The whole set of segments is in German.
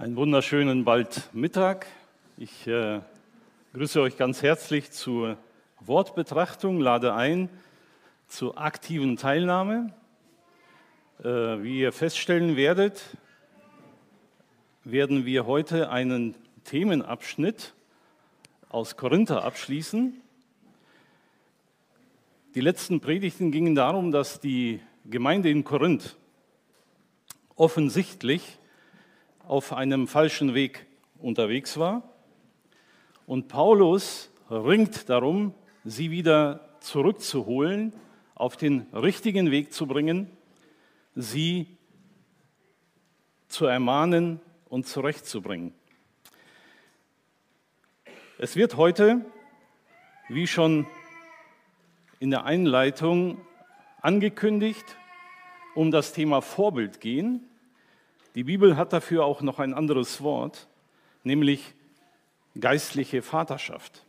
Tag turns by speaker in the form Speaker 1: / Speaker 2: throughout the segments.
Speaker 1: Einen wunderschönen bald Mittag. Ich äh, grüße euch ganz herzlich zur Wortbetrachtung, lade ein zur aktiven Teilnahme. Äh, wie ihr feststellen werdet, werden wir heute einen Themenabschnitt aus Korinther abschließen. Die letzten Predigten gingen darum, dass die Gemeinde in Korinth offensichtlich auf einem falschen Weg unterwegs war. Und Paulus ringt darum, sie wieder zurückzuholen, auf den richtigen Weg zu bringen, sie zu ermahnen und zurechtzubringen. Es wird heute, wie schon in der Einleitung angekündigt, um das Thema Vorbild gehen. Die Bibel hat dafür auch noch ein anderes Wort, nämlich geistliche Vaterschaft.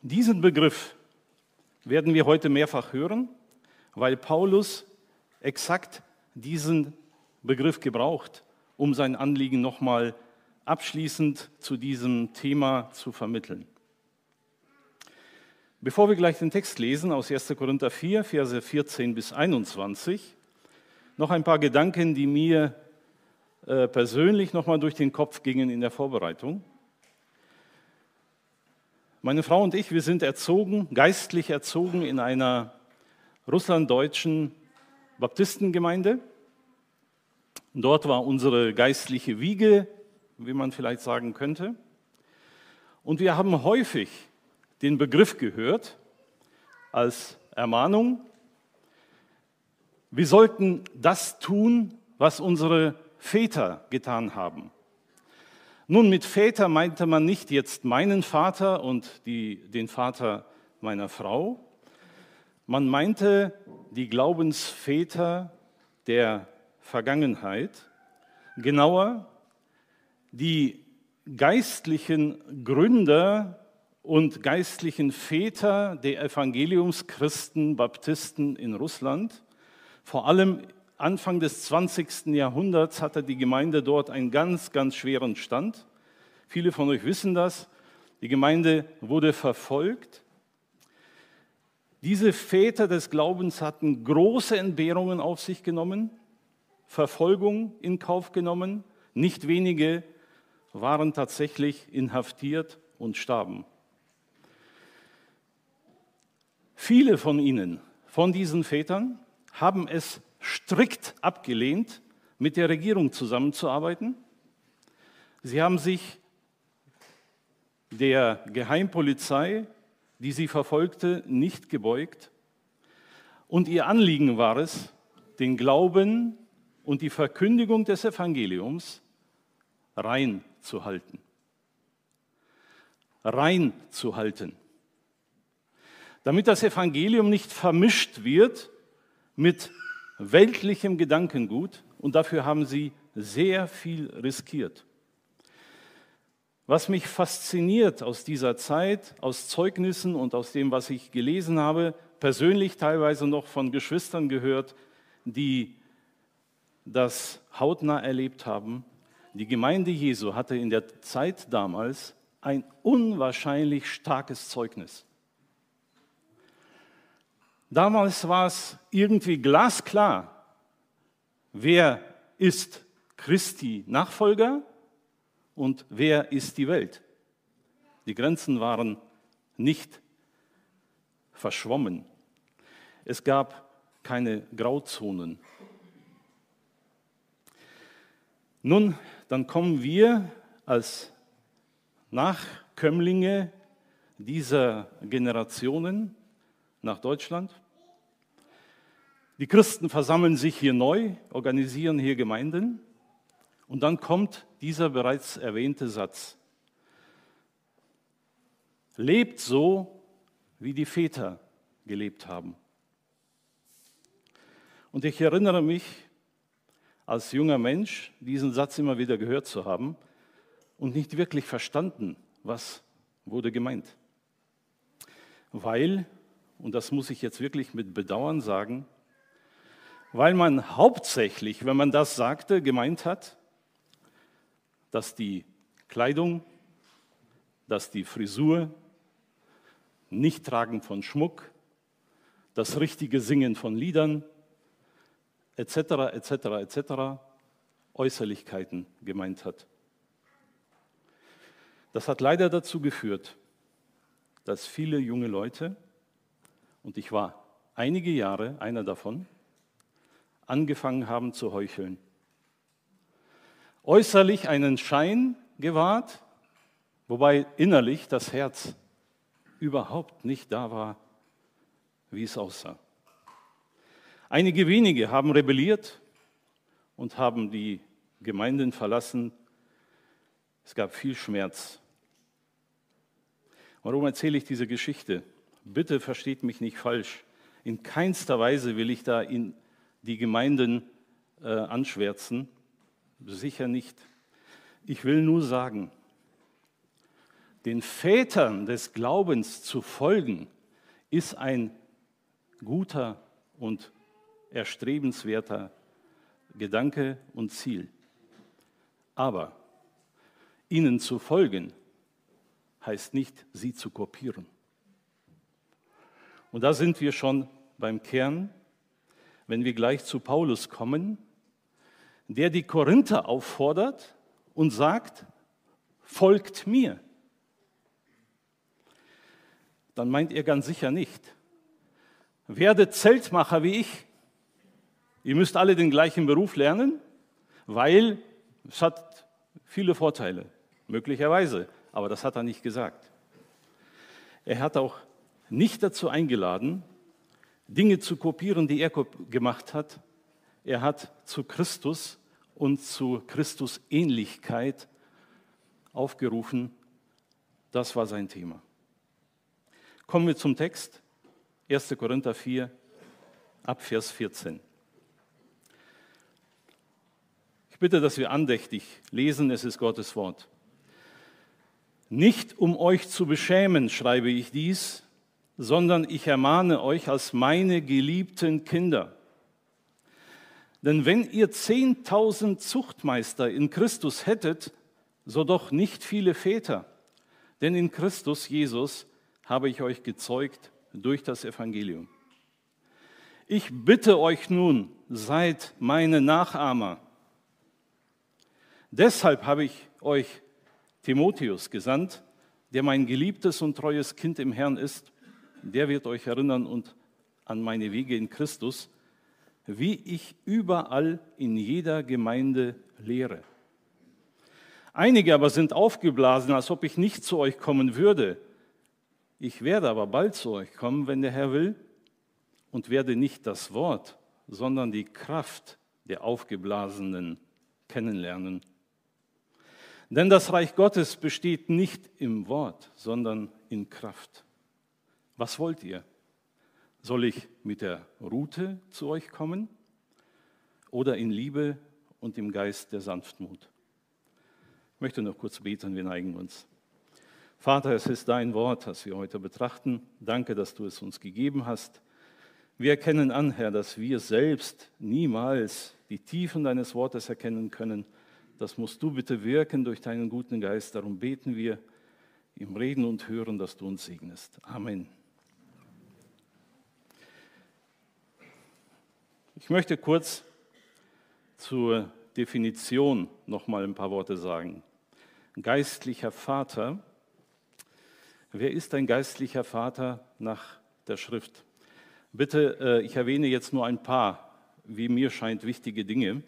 Speaker 1: Diesen Begriff werden wir heute mehrfach hören, weil Paulus exakt diesen Begriff gebraucht, um sein Anliegen nochmal abschließend zu diesem Thema zu vermitteln. Bevor wir gleich den Text lesen aus 1. Korinther 4, Verse 14 bis 21, noch ein paar Gedanken, die mir äh, persönlich nochmal durch den Kopf gingen in der Vorbereitung. Meine Frau und ich, wir sind erzogen, geistlich erzogen in einer russlanddeutschen Baptistengemeinde. Dort war unsere geistliche Wiege, wie man vielleicht sagen könnte. Und wir haben häufig den Begriff gehört als Ermahnung, wir sollten das tun, was unsere Väter getan haben. Nun, mit Väter meinte man nicht jetzt meinen Vater und die, den Vater meiner Frau. Man meinte die Glaubensväter der Vergangenheit, genauer die geistlichen Gründer und geistlichen Väter der Evangeliumschristen, Baptisten in Russland, vor allem Anfang des 20. Jahrhunderts hatte die Gemeinde dort einen ganz, ganz schweren Stand. Viele von euch wissen das. Die Gemeinde wurde verfolgt. Diese Väter des Glaubens hatten große Entbehrungen auf sich genommen, Verfolgung in Kauf genommen. Nicht wenige waren tatsächlich inhaftiert und starben. Viele von ihnen, von diesen Vätern, haben es strikt abgelehnt, mit der Regierung zusammenzuarbeiten. Sie haben sich der Geheimpolizei, die sie verfolgte, nicht gebeugt. Und ihr Anliegen war es, den Glauben und die Verkündigung des Evangeliums rein zu halten. Rein zu halten. Damit das Evangelium nicht vermischt wird mit weltlichem Gedankengut und dafür haben sie sehr viel riskiert. Was mich fasziniert aus dieser Zeit, aus Zeugnissen und aus dem, was ich gelesen habe, persönlich teilweise noch von Geschwistern gehört, die das hautnah erlebt haben. Die Gemeinde Jesu hatte in der Zeit damals ein unwahrscheinlich starkes Zeugnis. Damals war es irgendwie glasklar, wer ist Christi Nachfolger und wer ist die Welt. Die Grenzen waren nicht verschwommen. Es gab keine Grauzonen. Nun, dann kommen wir als Nachkömmlinge dieser Generationen nach Deutschland die Christen versammeln sich hier neu, organisieren hier Gemeinden und dann kommt dieser bereits erwähnte Satz. Lebt so, wie die Väter gelebt haben. Und ich erinnere mich, als junger Mensch diesen Satz immer wieder gehört zu haben und nicht wirklich verstanden, was wurde gemeint. Weil, und das muss ich jetzt wirklich mit Bedauern sagen, weil man hauptsächlich, wenn man das sagte, gemeint hat, dass die Kleidung, dass die Frisur, nicht tragen von Schmuck, das richtige Singen von Liedern, etc., etc., etc., Äußerlichkeiten gemeint hat. Das hat leider dazu geführt, dass viele junge Leute, und ich war einige Jahre einer davon, angefangen haben zu heucheln. Äußerlich einen Schein gewahrt, wobei innerlich das Herz überhaupt nicht da war, wie es aussah. Einige wenige haben rebelliert und haben die Gemeinden verlassen. Es gab viel Schmerz. Warum erzähle ich diese Geschichte? Bitte versteht mich nicht falsch. In keinster Weise will ich da in die Gemeinden äh, anschwärzen. Sicher nicht. Ich will nur sagen, den Vätern des Glaubens zu folgen, ist ein guter und erstrebenswerter Gedanke und Ziel. Aber ihnen zu folgen heißt nicht, sie zu kopieren. Und da sind wir schon beim Kern, wenn wir gleich zu Paulus kommen, der die Korinther auffordert und sagt, folgt mir. Dann meint er ganz sicher nicht, werdet Zeltmacher wie ich. Ihr müsst alle den gleichen Beruf lernen, weil es hat viele Vorteile, möglicherweise. Aber das hat er nicht gesagt. Er hat auch nicht dazu eingeladen, Dinge zu kopieren, die er gemacht hat. Er hat zu Christus und zu Christus Ähnlichkeit aufgerufen. Das war sein Thema. Kommen wir zum Text. 1. Korinther 4, ab Vers 14. Ich bitte, dass wir andächtig lesen, es ist Gottes Wort. Nicht um euch zu beschämen, schreibe ich dies, sondern ich ermahne euch als meine geliebten Kinder. Denn wenn ihr zehntausend Zuchtmeister in Christus hättet, so doch nicht viele Väter. Denn in Christus Jesus habe ich euch gezeugt durch das Evangelium. Ich bitte euch nun, seid meine Nachahmer. Deshalb habe ich euch Timotheus gesandt, der mein geliebtes und treues Kind im Herrn ist. Der wird euch erinnern und an meine Wege in Christus, wie ich überall in jeder Gemeinde lehre. Einige aber sind aufgeblasen, als ob ich nicht zu euch kommen würde. Ich werde aber bald zu euch kommen, wenn der Herr will, und werde nicht das Wort, sondern die Kraft der Aufgeblasenen kennenlernen. Denn das Reich Gottes besteht nicht im Wort, sondern in Kraft. Was wollt ihr? Soll ich mit der Rute zu euch kommen oder in Liebe und im Geist der Sanftmut? Ich möchte noch kurz beten, wir neigen uns. Vater, es ist dein Wort, das wir heute betrachten. Danke, dass du es uns gegeben hast. Wir erkennen an, Herr, dass wir selbst niemals die Tiefen deines Wortes erkennen können das musst du bitte wirken durch deinen guten Geist. Darum beten wir im Reden und Hören, dass du uns segnest. Amen. Ich möchte kurz zur Definition noch mal ein paar Worte sagen. Geistlicher Vater. Wer ist ein geistlicher Vater nach der Schrift? Bitte, äh, ich erwähne jetzt nur ein paar, wie mir scheint, wichtige Dinge.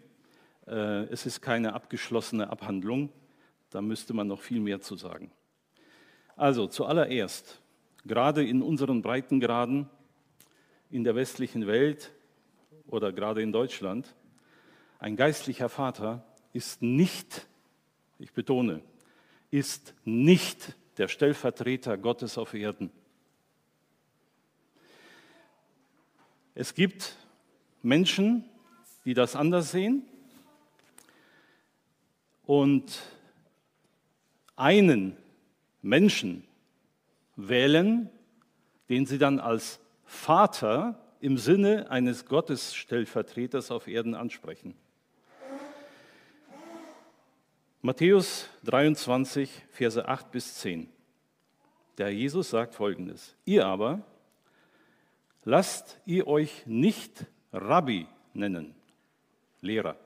Speaker 1: Äh, es ist keine abgeschlossene Abhandlung, da müsste man noch viel mehr zu sagen. Also zuallererst, gerade in unseren Breitengraden in der westlichen Welt oder gerade in Deutschland, ein geistlicher Vater ist nicht, ich betone, ist nicht der Stellvertreter Gottes auf Erden. Es gibt Menschen, die das anders sehen und einen Menschen wählen, den sie dann als Vater im Sinne eines Gottesstellvertreters auf Erden ansprechen. Matthäus 23, Verse 8 bis 10. Der Jesus sagt folgendes: Ihr aber lasst ihr euch nicht Rabbi nennen, Lehrer.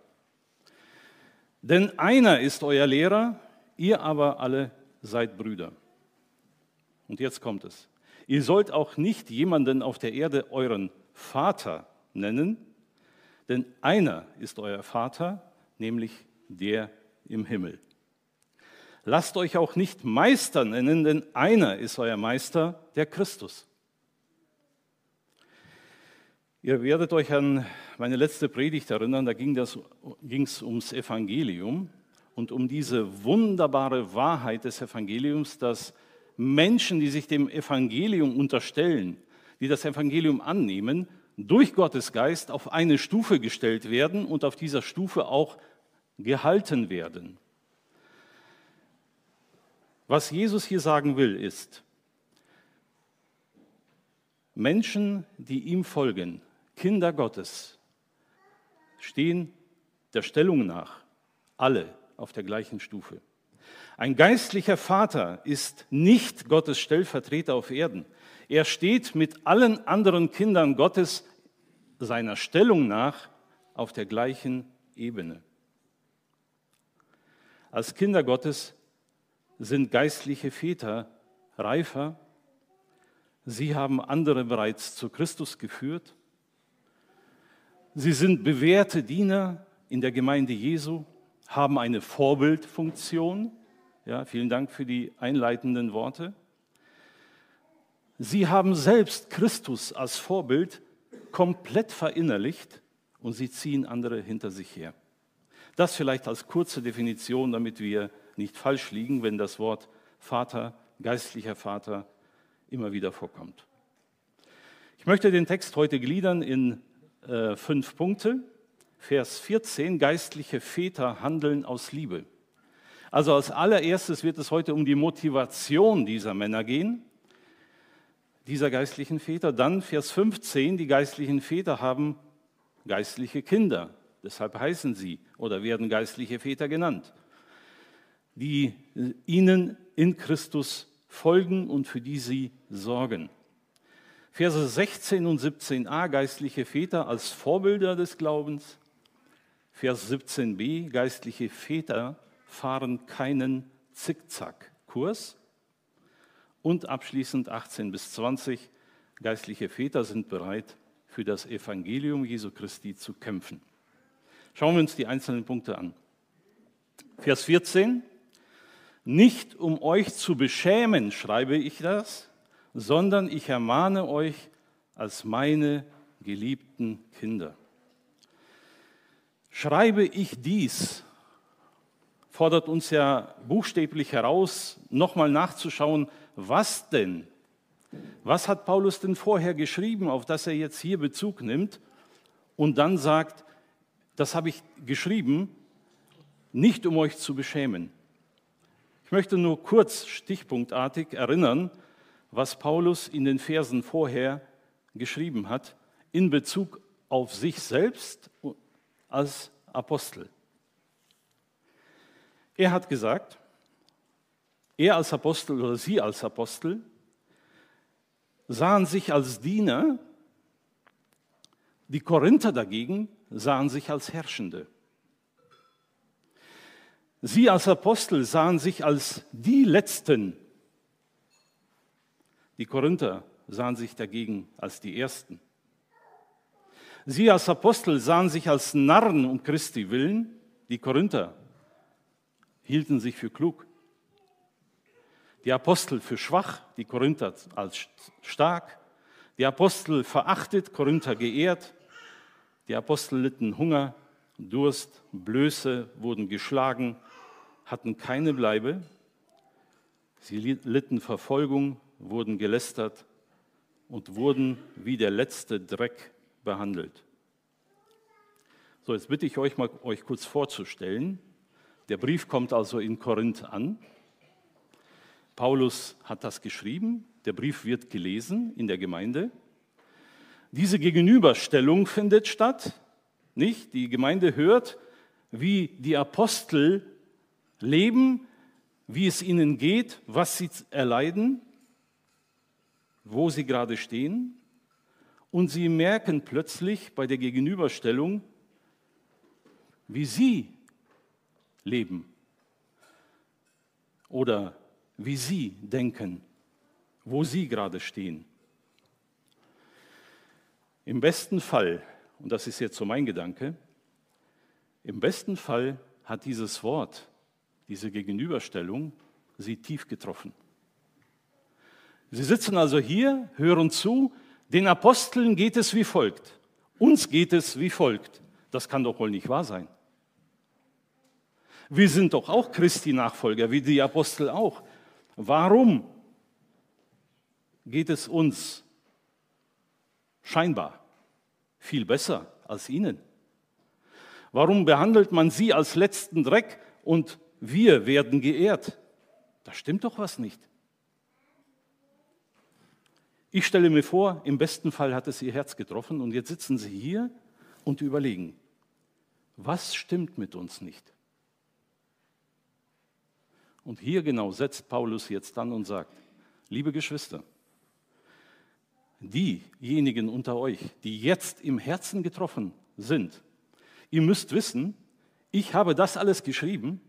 Speaker 1: Denn einer ist euer Lehrer, ihr aber alle seid Brüder. Und jetzt kommt es. Ihr sollt auch nicht jemanden auf der Erde euren Vater nennen, denn einer ist euer Vater, nämlich der im Himmel. Lasst euch auch nicht Meister nennen, denn einer ist euer Meister, der Christus. Ihr werdet euch an meine letzte Predigt erinnern, da ging es ums Evangelium und um diese wunderbare Wahrheit des Evangeliums, dass Menschen, die sich dem Evangelium unterstellen, die das Evangelium annehmen, durch Gottes Geist auf eine Stufe gestellt werden und auf dieser Stufe auch gehalten werden. Was Jesus hier sagen will, ist, Menschen, die ihm folgen, Kinder Gottes, stehen der Stellung nach alle auf der gleichen Stufe. Ein geistlicher Vater ist nicht Gottes Stellvertreter auf Erden. Er steht mit allen anderen Kindern Gottes seiner Stellung nach auf der gleichen Ebene. Als Kinder Gottes sind geistliche Väter reifer. Sie haben andere bereits zu Christus geführt. Sie sind bewährte Diener in der Gemeinde Jesu, haben eine Vorbildfunktion. Ja, vielen Dank für die einleitenden Worte. Sie haben selbst Christus als Vorbild komplett verinnerlicht und sie ziehen andere hinter sich her. Das vielleicht als kurze Definition, damit wir nicht falsch liegen, wenn das Wort Vater, geistlicher Vater immer wieder vorkommt. Ich möchte den Text heute gliedern in äh, fünf Punkte. Vers 14, geistliche Väter handeln aus Liebe. Also als allererstes wird es heute um die Motivation dieser Männer gehen, dieser geistlichen Väter. Dann Vers 15, die geistlichen Väter haben geistliche Kinder. Deshalb heißen sie oder werden geistliche Väter genannt, die ihnen in Christus folgen und für die sie sorgen. Verse 16 und 17a, geistliche Väter als Vorbilder des Glaubens. Vers 17b, geistliche Väter fahren keinen Zickzack-Kurs. Und abschließend 18 bis 20, geistliche Väter sind bereit, für das Evangelium Jesu Christi zu kämpfen. Schauen wir uns die einzelnen Punkte an. Vers 14. Nicht um euch zu beschämen, schreibe ich das, sondern ich ermahne euch als meine geliebten Kinder. Schreibe ich dies, fordert uns ja buchstäblich heraus, nochmal nachzuschauen, was denn? Was hat Paulus denn vorher geschrieben, auf das er jetzt hier Bezug nimmt und dann sagt, das habe ich geschrieben, nicht um euch zu beschämen. Ich möchte nur kurz stichpunktartig erinnern, was Paulus in den Versen vorher geschrieben hat in Bezug auf sich selbst als Apostel. Er hat gesagt, er als Apostel oder sie als Apostel sahen sich als Diener, die Korinther dagegen sahen sich als Herrschende. Sie als Apostel sahen sich als die Letzten. Die Korinther sahen sich dagegen als die Ersten. Sie als Apostel sahen sich als Narren um Christi willen. Die Korinther hielten sich für klug. Die Apostel für schwach, die Korinther als stark. Die Apostel verachtet, Korinther geehrt. Die Apostel litten Hunger, Durst, Blöße, wurden geschlagen, hatten keine Bleibe. Sie litten Verfolgung, wurden gelästert und wurden wie der letzte Dreck behandelt. So, jetzt bitte ich euch mal, euch kurz vorzustellen. Der Brief kommt also in Korinth an. Paulus hat das geschrieben. Der Brief wird gelesen in der Gemeinde. Diese Gegenüberstellung findet statt, nicht? Die Gemeinde hört, wie die Apostel leben, wie es ihnen geht, was sie erleiden, wo sie gerade stehen. Und sie merken plötzlich bei der Gegenüberstellung, wie sie leben oder wie sie denken, wo sie gerade stehen. Im besten Fall, und das ist jetzt so mein Gedanke, im besten Fall hat dieses Wort, diese Gegenüberstellung, sie tief getroffen. Sie sitzen also hier, hören zu, den Aposteln geht es wie folgt, uns geht es wie folgt. Das kann doch wohl nicht wahr sein. Wir sind doch auch Christi-Nachfolger, wie die Apostel auch. Warum geht es uns scheinbar viel besser als ihnen? Warum behandelt man sie als letzten Dreck und wir werden geehrt? Da stimmt doch was nicht. Ich stelle mir vor, im besten Fall hat es ihr Herz getroffen und jetzt sitzen sie hier und überlegen, was stimmt mit uns nicht? Und hier genau setzt Paulus jetzt an und sagt, liebe Geschwister, diejenigen unter euch, die jetzt im Herzen getroffen sind, ihr müsst wissen, ich habe das alles geschrieben,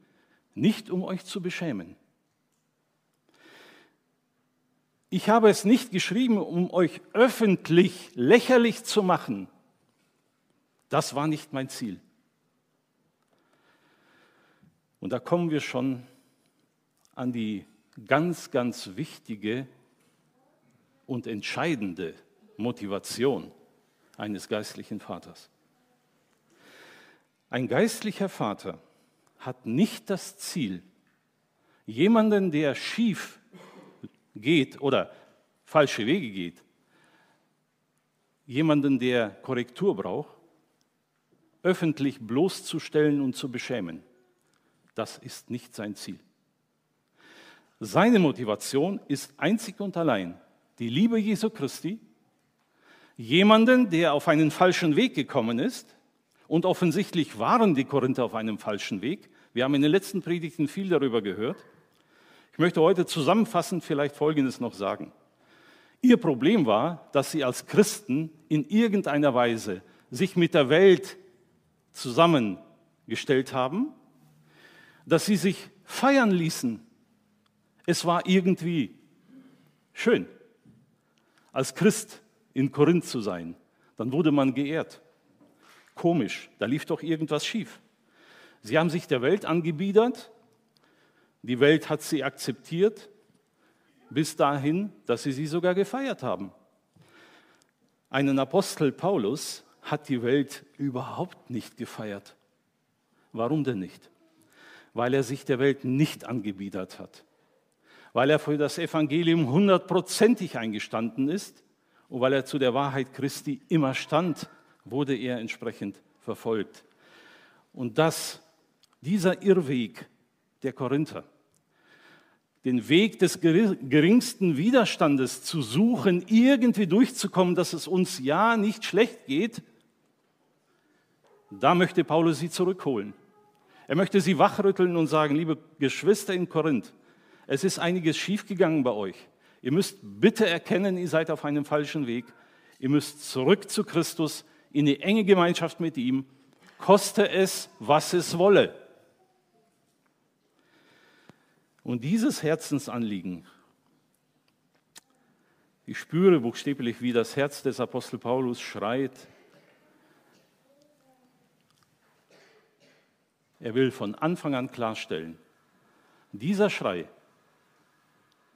Speaker 1: nicht um euch zu beschämen. Ich habe es nicht geschrieben, um euch öffentlich lächerlich zu machen. Das war nicht mein Ziel. Und da kommen wir schon an die ganz, ganz wichtige und entscheidende Motivation eines geistlichen Vaters. Ein geistlicher Vater hat nicht das Ziel, jemanden, der schief geht oder falsche Wege geht, jemanden, der Korrektur braucht, öffentlich bloßzustellen und zu beschämen. Das ist nicht sein Ziel. Seine Motivation ist einzig und allein die Liebe Jesu Christi, jemanden, der auf einen falschen Weg gekommen ist, und offensichtlich waren die Korinther auf einem falschen Weg. Wir haben in den letzten Predigten viel darüber gehört. Ich möchte heute zusammenfassend vielleicht Folgendes noch sagen. Ihr Problem war, dass sie als Christen in irgendeiner Weise sich mit der Welt zusammengestellt haben dass sie sich feiern ließen. Es war irgendwie schön, als Christ in Korinth zu sein. Dann wurde man geehrt. Komisch, da lief doch irgendwas schief. Sie haben sich der Welt angebiedert, die Welt hat sie akzeptiert, bis dahin, dass sie sie sogar gefeiert haben. Einen Apostel Paulus hat die Welt überhaupt nicht gefeiert. Warum denn nicht? weil er sich der Welt nicht angebiedert hat, weil er für das Evangelium hundertprozentig eingestanden ist und weil er zu der Wahrheit Christi immer stand, wurde er entsprechend verfolgt. Und dass dieser Irrweg der Korinther, den Weg des geringsten Widerstandes zu suchen, irgendwie durchzukommen, dass es uns ja nicht schlecht geht, da möchte Paulus sie zurückholen. Er möchte sie wachrütteln und sagen, liebe Geschwister in Korinth, es ist einiges schiefgegangen bei euch. Ihr müsst bitte erkennen, ihr seid auf einem falschen Weg. Ihr müsst zurück zu Christus in die enge Gemeinschaft mit ihm, koste es, was es wolle. Und dieses Herzensanliegen, ich spüre buchstäblich, wie das Herz des Apostel Paulus schreit, Er will von Anfang an klarstellen, dieser Schrei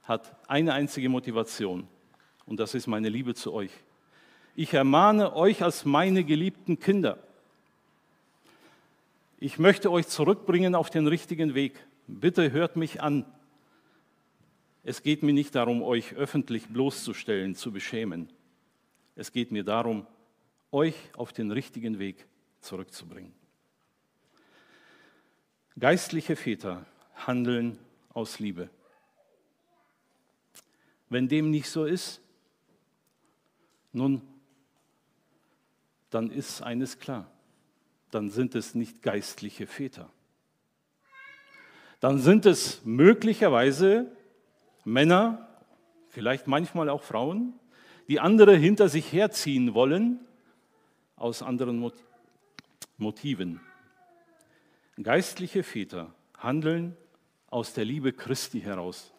Speaker 1: hat eine einzige Motivation und das ist meine Liebe zu euch. Ich ermahne euch als meine geliebten Kinder. Ich möchte euch zurückbringen auf den richtigen Weg. Bitte hört mich an. Es geht mir nicht darum, euch öffentlich bloßzustellen, zu beschämen. Es geht mir darum, euch auf den richtigen Weg zurückzubringen. Geistliche Väter handeln aus Liebe. Wenn dem nicht so ist, nun, dann ist eines klar, dann sind es nicht geistliche Väter. Dann sind es möglicherweise Männer, vielleicht manchmal auch Frauen, die andere hinter sich herziehen wollen aus anderen Motiven. Geistliche Väter handeln aus der Liebe Christi heraus,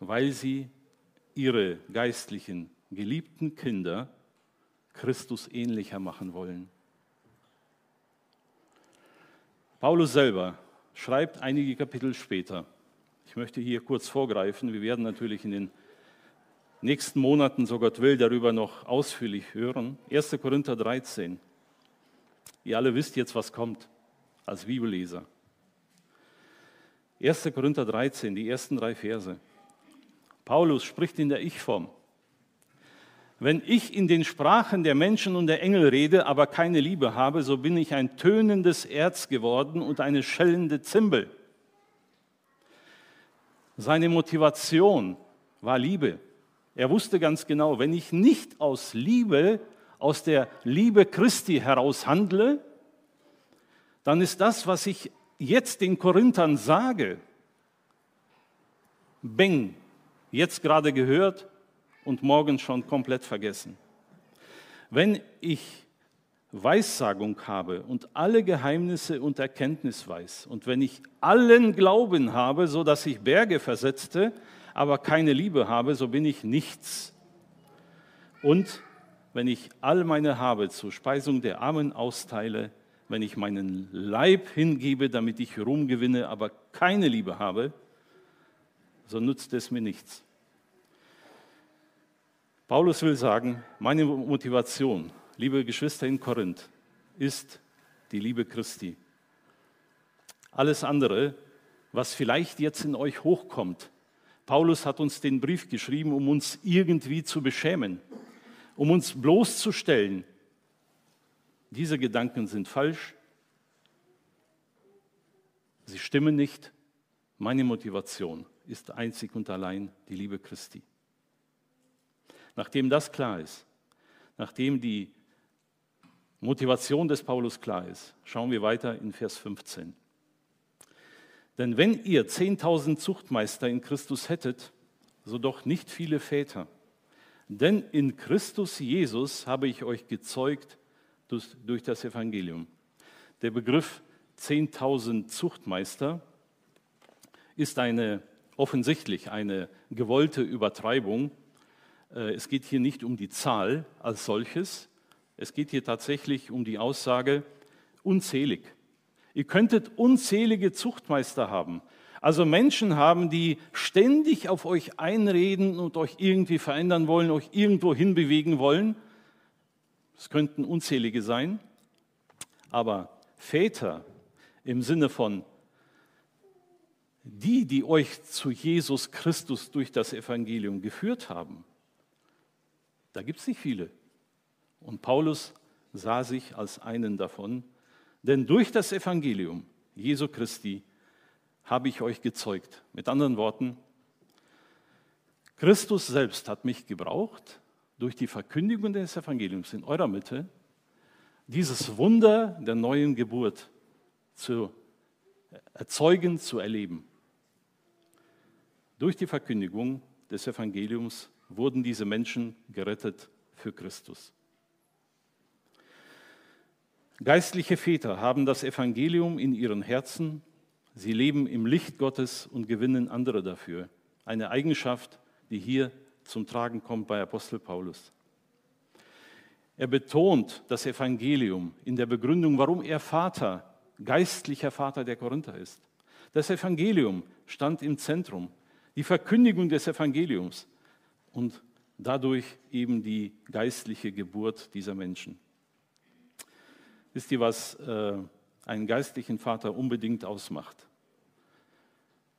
Speaker 1: weil sie ihre geistlichen, geliebten Kinder Christus ähnlicher machen wollen. Paulus selber schreibt einige Kapitel später. Ich möchte hier kurz vorgreifen. Wir werden natürlich in den nächsten Monaten, so Gott will, darüber noch ausführlich hören. 1. Korinther 13. Ihr alle wisst jetzt, was kommt als Bibelleser. 1. Korinther 13, die ersten drei Verse. Paulus spricht in der Ich-Form. Wenn ich in den Sprachen der Menschen und der Engel rede, aber keine Liebe habe, so bin ich ein tönendes Erz geworden und eine schellende Zimbel. Seine Motivation war Liebe. Er wusste ganz genau, wenn ich nicht aus Liebe, aus der Liebe Christi heraus handle, dann ist das, was ich jetzt den Korinthern sage, Beng, jetzt gerade gehört und morgen schon komplett vergessen. Wenn ich Weissagung habe und alle Geheimnisse und Erkenntnis weiß und wenn ich allen Glauben habe, so dass ich Berge versetzte, aber keine Liebe habe, so bin ich nichts. Und wenn ich all meine Habe zur Speisung der Armen austeile, wenn ich meinen Leib hingebe, damit ich Ruhm gewinne, aber keine Liebe habe, so nutzt es mir nichts. Paulus will sagen, meine Motivation, liebe Geschwister in Korinth, ist die Liebe Christi. Alles andere, was vielleicht jetzt in euch hochkommt, Paulus hat uns den Brief geschrieben, um uns irgendwie zu beschämen, um uns bloßzustellen. Diese Gedanken sind falsch. Sie stimmen nicht. Meine Motivation ist einzig und allein die Liebe Christi. Nachdem das klar ist, nachdem die Motivation des Paulus klar ist, schauen wir weiter in Vers 15. Denn wenn ihr 10.000 Zuchtmeister in Christus hättet, so doch nicht viele Väter. Denn in Christus Jesus habe ich euch gezeugt durch, das Evangelium. Der Begriff 10.000 Zuchtmeister ist eine offensichtlich eine gewollte Übertreibung es geht hier nicht um die Zahl als solches, es geht hier tatsächlich um die Aussage unzählig. Ihr könntet unzählige Zuchtmeister haben, also Menschen haben, die ständig auf euch einreden und euch irgendwie verändern wollen, euch irgendwo hinbewegen wollen. Es könnten unzählige sein, aber Väter im Sinne von die, die euch zu Jesus Christus durch das Evangelium geführt haben, da gibt es nicht viele. Und Paulus sah sich als einen davon, denn durch das Evangelium Jesu Christi habe ich euch gezeugt. Mit anderen Worten, Christus selbst hat mich gebraucht, durch die Verkündigung des Evangeliums in eurer Mitte, dieses Wunder der neuen Geburt zu erzeugen, zu erleben. Durch die Verkündigung des Evangeliums wurden diese Menschen gerettet für Christus. Geistliche Väter haben das Evangelium in ihren Herzen, sie leben im Licht Gottes und gewinnen andere dafür. Eine Eigenschaft, die hier zum Tragen kommt bei Apostel Paulus. Er betont das Evangelium in der Begründung, warum er Vater, geistlicher Vater der Korinther ist. Das Evangelium stand im Zentrum. Die Verkündigung des Evangeliums und dadurch eben die geistliche Geburt dieser Menschen. Wisst ihr, was äh, einen geistlichen Vater unbedingt ausmacht?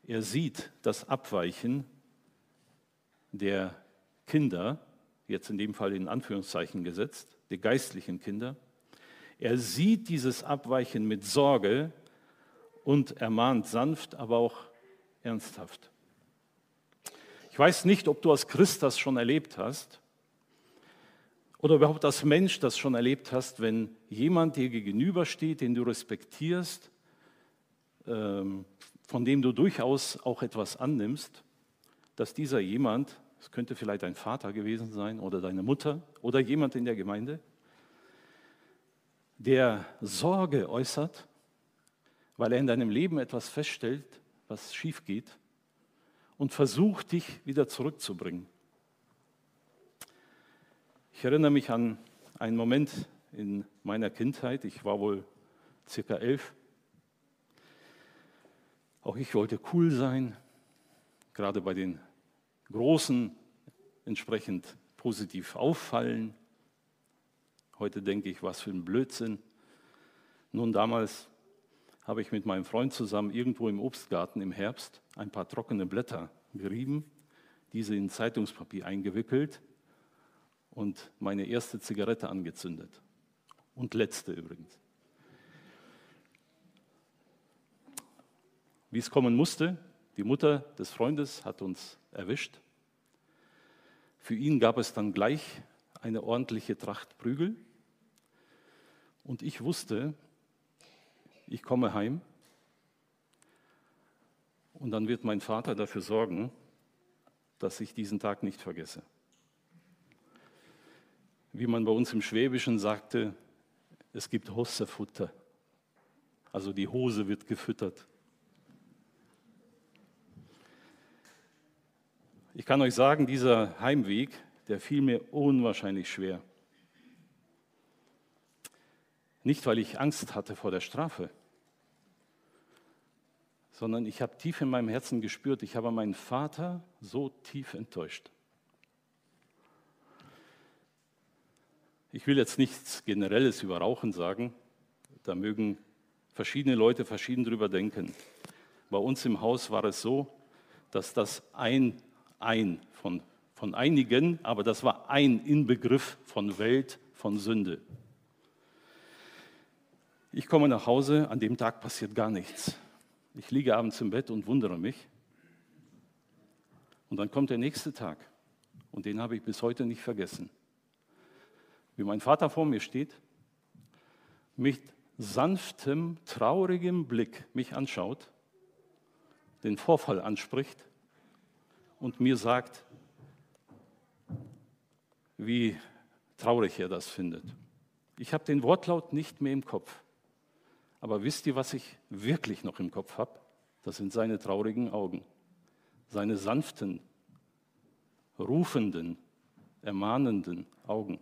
Speaker 1: Er sieht das Abweichen der Kinder, jetzt in dem Fall in Anführungszeichen gesetzt, der geistlichen Kinder. Er sieht dieses Abweichen mit Sorge und ermahnt sanft, aber auch ernsthaft. Ich weiß nicht, ob du als Christ das schon erlebt hast, oder überhaupt als Mensch das schon erlebt hast, wenn jemand dir gegenübersteht, den du respektierst, ähm, von dem du durchaus auch etwas annimmst, dass dieser jemand, es könnte vielleicht dein Vater gewesen sein oder deine Mutter oder jemand in der Gemeinde, der Sorge äußert, weil er in deinem Leben etwas feststellt, was schief geht und versucht, dich wieder zurückzubringen. Ich erinnere mich an einen Moment in meiner Kindheit, ich war wohl circa elf. Auch ich wollte cool sein, gerade bei den Großen entsprechend positiv auffallen. Heute denke ich, was für ein Blödsinn. Nun, damals habe ich mit meinem Freund zusammen irgendwo im Obstgarten im Herbst ein paar trockene Blätter gerieben, diese in Zeitungspapier eingewickelt und meine erste Zigarette angezündet. Und letzte übrigens. Wie es kommen musste, die Mutter des Freundes hat uns erwischt. Für ihn gab es dann gleich eine ordentliche Tracht Prügel. Und ich wusste, ich komme heim und dann wird mein Vater dafür sorgen, dass ich diesen Tag nicht vergesse wie man bei uns im Schwäbischen sagte, es gibt Hossefutter. Also die Hose wird gefüttert. Ich kann euch sagen, dieser Heimweg, der fiel mir unwahrscheinlich schwer. Nicht, weil ich Angst hatte vor der Strafe, sondern ich habe tief in meinem Herzen gespürt, ich habe meinen Vater so tief enttäuscht. Ich will jetzt nichts Generelles über Rauchen sagen. Da mögen verschiedene Leute verschieden drüber denken. Bei uns im Haus war es so, dass das ein, ein von, von einigen, aber das war ein Inbegriff von Welt, von Sünde. Ich komme nach Hause, an dem Tag passiert gar nichts. Ich liege abends im Bett und wundere mich. Und dann kommt der nächste Tag und den habe ich bis heute nicht vergessen wie mein Vater vor mir steht, mit sanftem, traurigem Blick mich anschaut, den Vorfall anspricht und mir sagt, wie traurig er das findet. Ich habe den Wortlaut nicht mehr im Kopf. Aber wisst ihr, was ich wirklich noch im Kopf habe? Das sind seine traurigen Augen, seine sanften, rufenden, ermahnenden Augen.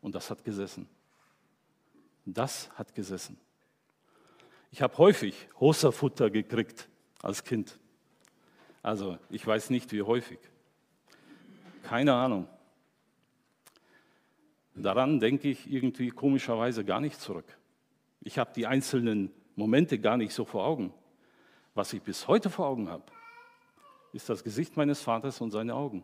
Speaker 1: Und das hat gesessen. Das hat gesessen. Ich habe häufig Hoserfutter gekriegt als Kind. Also ich weiß nicht, wie häufig. Keine Ahnung. Daran denke ich irgendwie komischerweise gar nicht zurück. Ich habe die einzelnen Momente gar nicht so vor Augen. Was ich bis heute vor Augen habe, ist das Gesicht meines Vaters und seine Augen.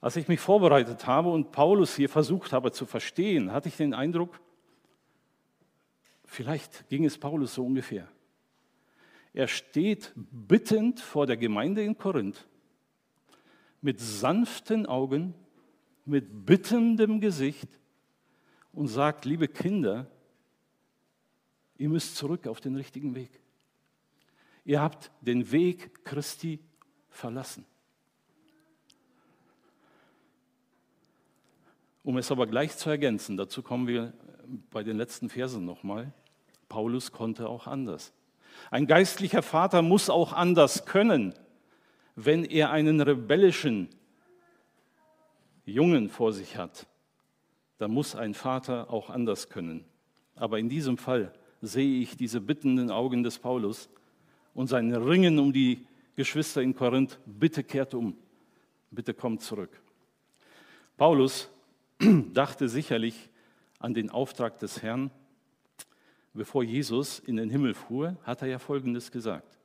Speaker 1: Als ich mich vorbereitet habe und Paulus hier versucht habe zu verstehen, hatte ich den Eindruck, vielleicht ging es Paulus so ungefähr. Er steht bittend vor der Gemeinde in Korinth, mit sanften Augen, mit bittendem Gesicht und sagt, liebe Kinder, ihr müsst zurück auf den richtigen Weg. Ihr habt den Weg Christi verlassen. Um es aber gleich zu ergänzen, dazu kommen wir bei den letzten Versen nochmal, Paulus konnte auch anders. Ein geistlicher Vater muss auch anders können, wenn er einen rebellischen Jungen vor sich hat. Dann muss ein Vater auch anders können. Aber in diesem Fall sehe ich diese bittenden Augen des Paulus und sein Ringen um die Geschwister in Korinth, bitte kehrt um, bitte kommt zurück. Paulus dachte sicherlich an den Auftrag des Herrn. Bevor Jesus in den Himmel fuhr, hat er ja Folgendes gesagt.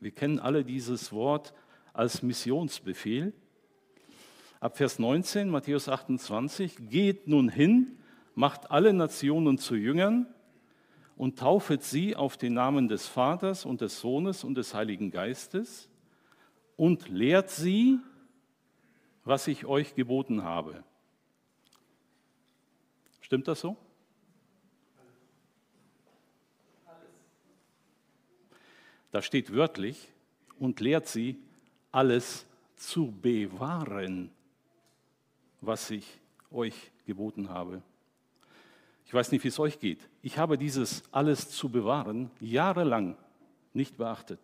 Speaker 1: Wir kennen alle dieses Wort als Missionsbefehl. Ab Vers 19, Matthäus 28, geht nun hin, macht alle Nationen zu Jüngern und taufet sie auf den Namen des Vaters und des Sohnes und des Heiligen Geistes und lehrt sie, was ich euch geboten habe. Stimmt das so? Da steht wörtlich und lehrt sie, alles zu bewahren, was ich euch geboten habe. Ich weiß nicht, wie es euch geht. Ich habe dieses alles zu bewahren jahrelang nicht beachtet.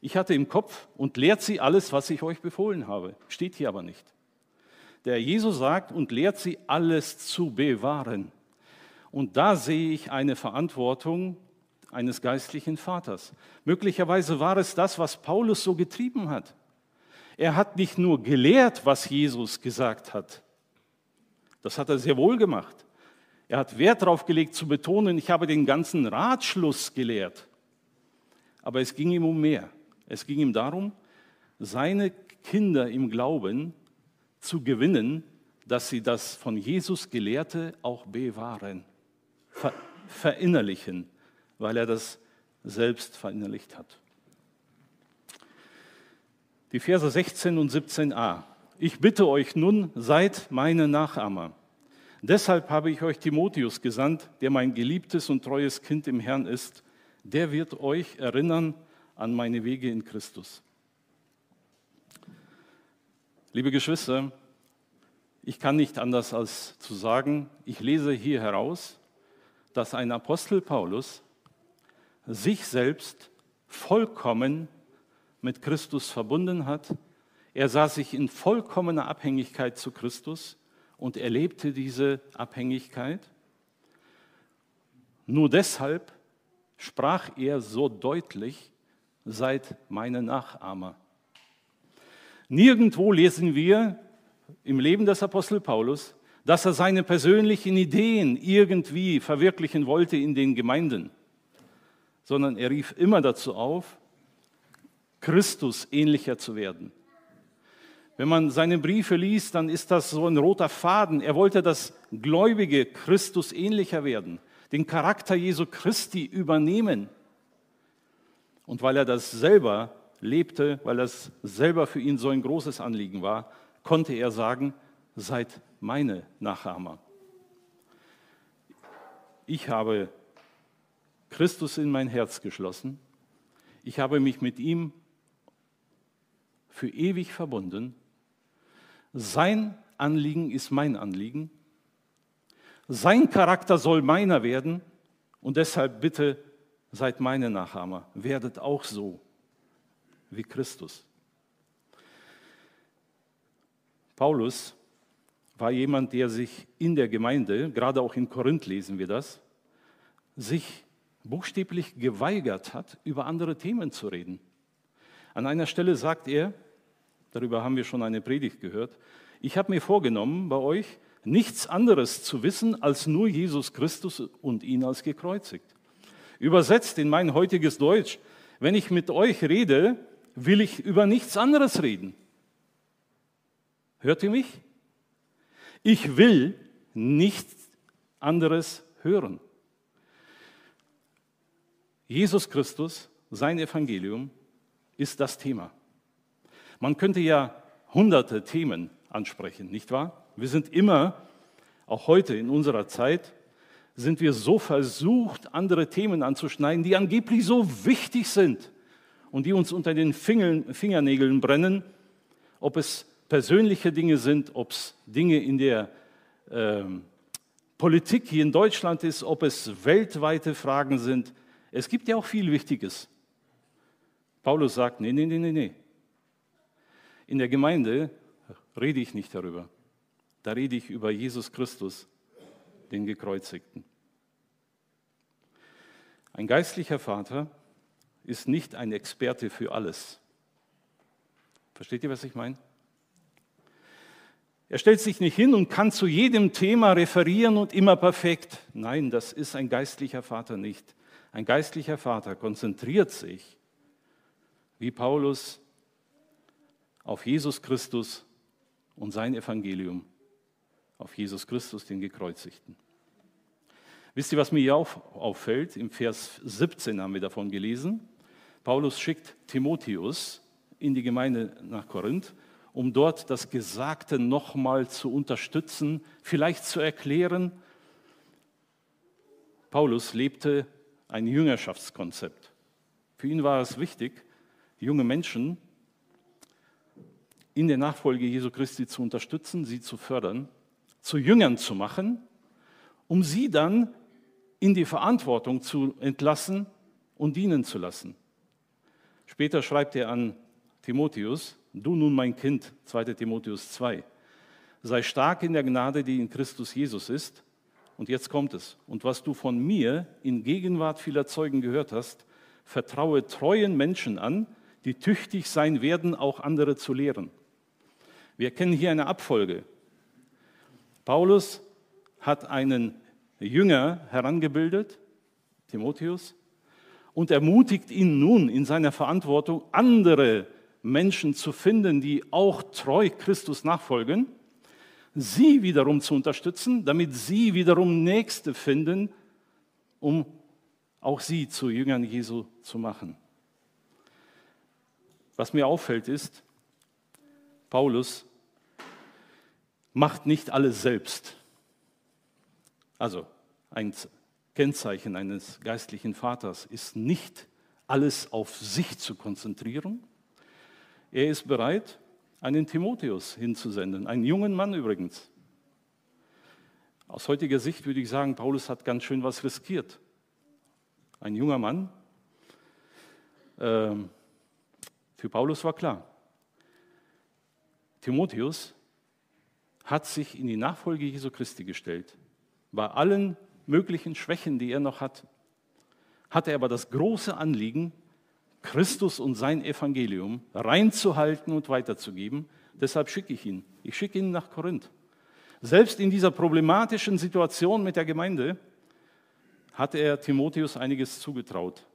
Speaker 1: Ich hatte im Kopf und lehrt sie alles, was ich euch befohlen habe. Steht hier aber nicht. Der Jesus sagt und lehrt sie alles zu bewahren. Und da sehe ich eine Verantwortung eines geistlichen Vaters. Möglicherweise war es das, was Paulus so getrieben hat. Er hat nicht nur gelehrt, was Jesus gesagt hat. Das hat er sehr wohl gemacht. Er hat Wert darauf gelegt zu betonen, ich habe den ganzen Ratschluss gelehrt. Aber es ging ihm um mehr. Es ging ihm darum, seine Kinder im Glauben zu gewinnen, dass sie das von Jesus Gelehrte auch bewahren, ver verinnerlichen, weil er das selbst verinnerlicht hat. Die Verse 16 und 17a. Ich bitte euch nun, seid meine Nachahmer. Deshalb habe ich euch Timotheus gesandt, der mein geliebtes und treues Kind im Herrn ist. Der wird euch erinnern an meine Wege in Christus. Liebe Geschwister, ich kann nicht anders als zu sagen, ich lese hier heraus, dass ein Apostel Paulus sich selbst vollkommen mit Christus verbunden hat. Er sah sich in vollkommener Abhängigkeit zu Christus und erlebte diese Abhängigkeit. Nur deshalb sprach er so deutlich, seid meine Nachahmer. Nirgendwo lesen wir im Leben des Apostel Paulus, dass er seine persönlichen Ideen irgendwie verwirklichen wollte in den Gemeinden, sondern er rief immer dazu auf, Christus ähnlicher zu werden. Wenn man seine Briefe liest, dann ist das so ein roter Faden. Er wollte, dass Gläubige Christus ähnlicher werden, den Charakter Jesu Christi übernehmen. Und weil er das selber lebte, weil das selber für ihn so ein großes Anliegen war, konnte er sagen, seid meine Nachahmer. Ich habe Christus in mein Herz geschlossen. Ich habe mich mit ihm für ewig verbunden. Sein Anliegen ist mein Anliegen. Sein Charakter soll meiner werden. Und deshalb bitte seid meine Nachahmer. Werdet auch so wie Christus. Paulus war jemand, der sich in der Gemeinde, gerade auch in Korinth lesen wir das, sich buchstäblich geweigert hat, über andere Themen zu reden. An einer Stelle sagt er, darüber haben wir schon eine Predigt gehört, ich habe mir vorgenommen, bei euch nichts anderes zu wissen als nur Jesus Christus und ihn als gekreuzigt. Übersetzt in mein heutiges Deutsch, wenn ich mit euch rede, will ich über nichts anderes reden. Hört ihr mich? Ich will nichts anderes hören. Jesus Christus, sein Evangelium ist das Thema. Man könnte ja hunderte Themen ansprechen, nicht wahr? Wir sind immer, auch heute in unserer Zeit, sind wir so versucht, andere Themen anzuschneiden, die angeblich so wichtig sind und die uns unter den Fingernägeln brennen, ob es persönliche Dinge sind, ob es Dinge in der äh, Politik hier in Deutschland ist, ob es weltweite Fragen sind. Es gibt ja auch viel Wichtiges. Paulus sagt, nee, nee, nee, nee, nee. In der Gemeinde rede ich nicht darüber. Da rede ich über Jesus Christus, den Gekreuzigten. Ein geistlicher Vater ist nicht ein Experte für alles. Versteht ihr, was ich meine? Er stellt sich nicht hin und kann zu jedem Thema referieren und immer perfekt. Nein, das ist ein geistlicher Vater nicht. Ein geistlicher Vater konzentriert sich, wie Paulus, auf Jesus Christus und sein Evangelium, auf Jesus Christus, den Gekreuzigten. Wisst ihr, was mir hier auffällt? Im Vers 17 haben wir davon gelesen. Paulus schickt Timotheus in die Gemeinde nach Korinth um dort das Gesagte nochmal zu unterstützen, vielleicht zu erklären. Paulus lebte ein Jüngerschaftskonzept. Für ihn war es wichtig, junge Menschen in der Nachfolge Jesu Christi zu unterstützen, sie zu fördern, zu Jüngern zu machen, um sie dann in die Verantwortung zu entlassen und dienen zu lassen. Später schreibt er an Timotheus, du nun mein Kind, 2 Timotheus 2, sei stark in der Gnade, die in Christus Jesus ist. Und jetzt kommt es. Und was du von mir in Gegenwart vieler Zeugen gehört hast, vertraue treuen Menschen an, die tüchtig sein werden, auch andere zu lehren. Wir kennen hier eine Abfolge. Paulus hat einen Jünger herangebildet, Timotheus, und ermutigt ihn nun in seiner Verantwortung, andere Menschen zu finden, die auch treu Christus nachfolgen, sie wiederum zu unterstützen, damit sie wiederum Nächste finden, um auch sie zu Jüngern Jesu zu machen. Was mir auffällt ist, Paulus macht nicht alles selbst. Also ein Kennzeichen eines geistlichen Vaters ist nicht alles auf sich zu konzentrieren. Er ist bereit, einen Timotheus hinzusenden, einen jungen Mann übrigens. Aus heutiger Sicht würde ich sagen, Paulus hat ganz schön was riskiert. Ein junger Mann. Ähm, für Paulus war klar, Timotheus hat sich in die Nachfolge Jesu Christi gestellt. Bei allen möglichen Schwächen, die er noch hat, hat er aber das große Anliegen, Christus und sein Evangelium reinzuhalten und weiterzugeben. Deshalb schicke ich ihn. Ich schicke ihn nach Korinth. Selbst in dieser problematischen Situation mit der Gemeinde hat er Timotheus einiges zugetraut.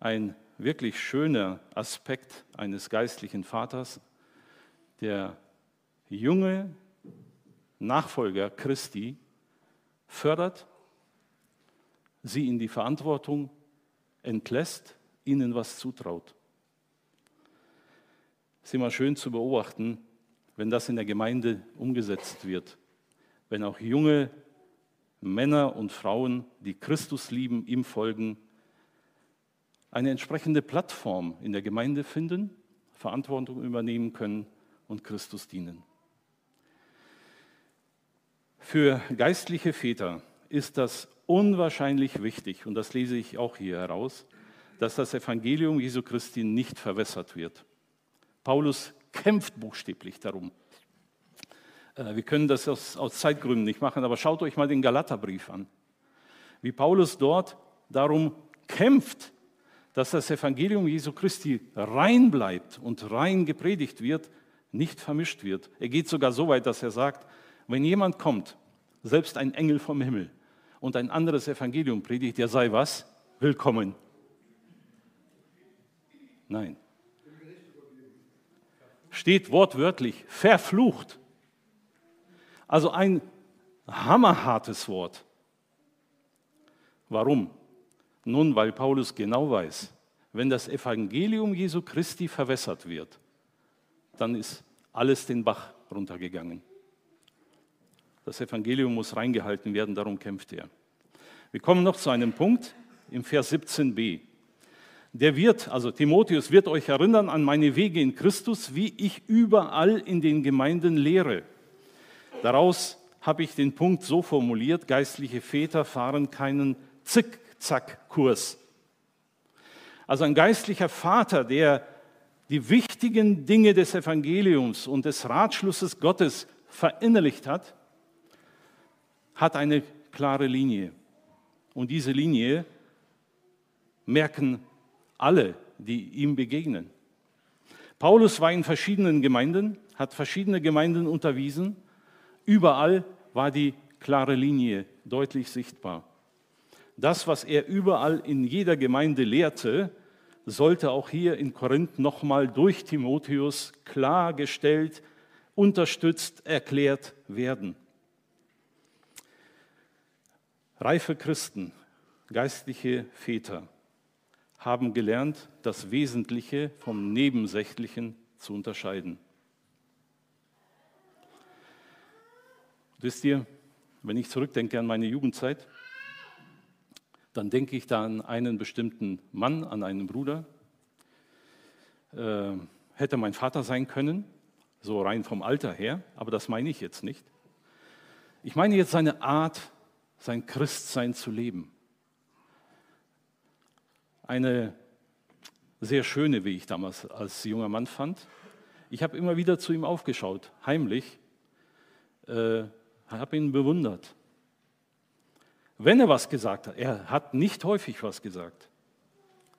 Speaker 1: Ein wirklich schöner Aspekt eines geistlichen Vaters, der junge Nachfolger Christi fördert, sie in die Verantwortung entlässt, ihnen was zutraut. Es ist immer schön zu beobachten, wenn das in der Gemeinde umgesetzt wird, wenn auch junge Männer und Frauen, die Christus lieben, ihm folgen, eine entsprechende Plattform in der Gemeinde finden, Verantwortung übernehmen können und Christus dienen. Für geistliche Väter ist das unwahrscheinlich wichtig, und das lese ich auch hier heraus, dass das Evangelium Jesu Christi nicht verwässert wird. Paulus kämpft buchstäblich darum. Äh, wir können das aus, aus Zeitgründen nicht machen, aber schaut euch mal den Galaterbrief an. Wie Paulus dort darum kämpft, dass das Evangelium Jesu Christi rein bleibt und rein gepredigt wird, nicht vermischt wird. Er geht sogar so weit, dass er sagt, wenn jemand kommt, selbst ein Engel vom Himmel, und ein anderes Evangelium predigt, der sei was? Willkommen. Nein. Steht wortwörtlich, verflucht. Also ein hammerhartes Wort. Warum? Nun, weil Paulus genau weiß, wenn das Evangelium Jesu Christi verwässert wird, dann ist alles den Bach runtergegangen. Das Evangelium muss reingehalten werden, darum kämpft er. Wir kommen noch zu einem Punkt im Vers 17b. Der wird, also Timotheus wird euch erinnern an meine Wege in Christus, wie ich überall in den Gemeinden lehre. Daraus habe ich den Punkt so formuliert, geistliche Väter fahren keinen Zickzack-Kurs. Also ein geistlicher Vater, der die wichtigen Dinge des Evangeliums und des Ratschlusses Gottes verinnerlicht hat, hat eine klare Linie. Und diese Linie merken alle, die ihm begegnen. Paulus war in verschiedenen Gemeinden, hat verschiedene Gemeinden unterwiesen. Überall war die klare Linie deutlich sichtbar. Das, was er überall in jeder Gemeinde lehrte, sollte auch hier in Korinth nochmal durch Timotheus klargestellt, unterstützt, erklärt werden. Reife Christen, geistliche Väter haben gelernt, das Wesentliche vom Nebensächlichen zu unterscheiden. Wisst ihr, wenn ich zurückdenke an meine Jugendzeit, dann denke ich da an einen bestimmten Mann, an einen Bruder. Äh, hätte mein Vater sein können, so rein vom Alter her, aber das meine ich jetzt nicht. Ich meine jetzt seine Art, sein Christsein zu leben. Eine sehr schöne, wie ich damals als junger Mann fand. Ich habe immer wieder zu ihm aufgeschaut, heimlich, äh, habe ihn bewundert. Wenn er was gesagt hat, er hat nicht häufig was gesagt,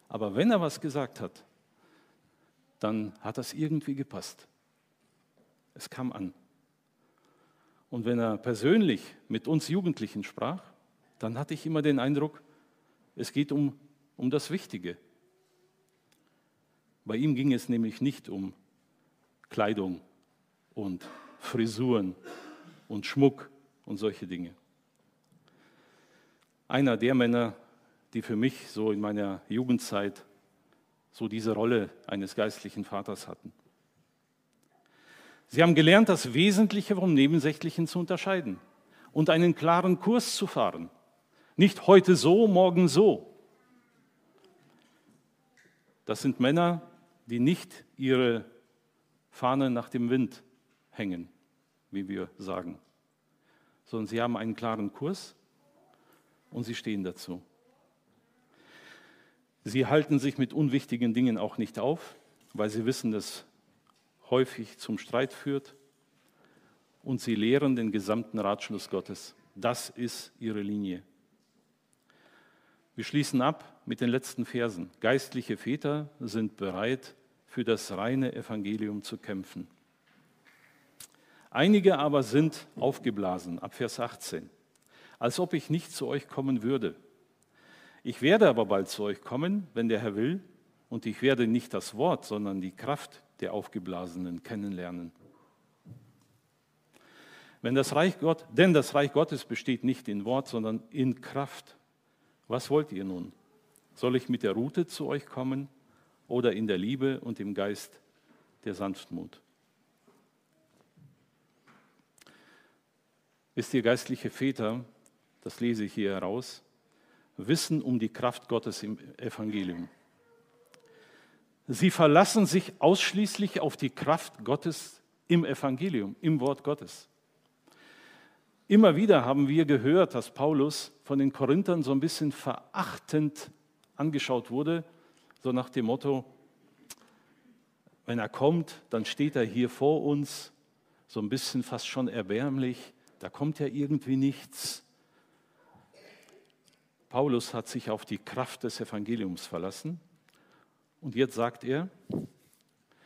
Speaker 1: aber wenn er was gesagt hat, dann hat das irgendwie gepasst. Es kam an. Und wenn er persönlich mit uns Jugendlichen sprach, dann hatte ich immer den Eindruck, es geht um, um das Wichtige. Bei ihm ging es nämlich nicht um Kleidung und Frisuren und Schmuck und solche Dinge. Einer der Männer, die für mich so in meiner Jugendzeit so diese Rolle eines geistlichen Vaters hatten. Sie haben gelernt, das Wesentliche vom Nebensächlichen zu unterscheiden und einen klaren Kurs zu fahren. Nicht heute so, morgen so. Das sind Männer, die nicht ihre Fahne nach dem Wind hängen, wie wir sagen, sondern sie haben einen klaren Kurs und sie stehen dazu. Sie halten sich mit unwichtigen Dingen auch nicht auf, weil sie wissen, dass häufig zum Streit führt. Und sie lehren den gesamten Ratschluss Gottes. Das ist ihre Linie. Wir schließen ab mit den letzten Versen. Geistliche Väter sind bereit, für das reine Evangelium zu kämpfen. Einige aber sind aufgeblasen, ab Vers 18, als ob ich nicht zu euch kommen würde. Ich werde aber bald zu euch kommen, wenn der Herr will, und ich werde nicht das Wort, sondern die Kraft der Aufgeblasenen kennenlernen. Wenn das Reich Gott, denn das Reich Gottes besteht nicht in Wort, sondern in Kraft. Was wollt ihr nun? Soll ich mit der Rute zu euch kommen oder in der Liebe und im Geist der Sanftmut? Wisst ihr, geistliche Väter, das lese ich hier heraus, wissen um die Kraft Gottes im Evangelium. Sie verlassen sich ausschließlich auf die Kraft Gottes im Evangelium, im Wort Gottes. Immer wieder haben wir gehört, dass Paulus von den Korinthern so ein bisschen verachtend angeschaut wurde, so nach dem Motto, wenn er kommt, dann steht er hier vor uns, so ein bisschen fast schon erbärmlich, da kommt ja irgendwie nichts. Paulus hat sich auf die Kraft des Evangeliums verlassen und jetzt sagt er,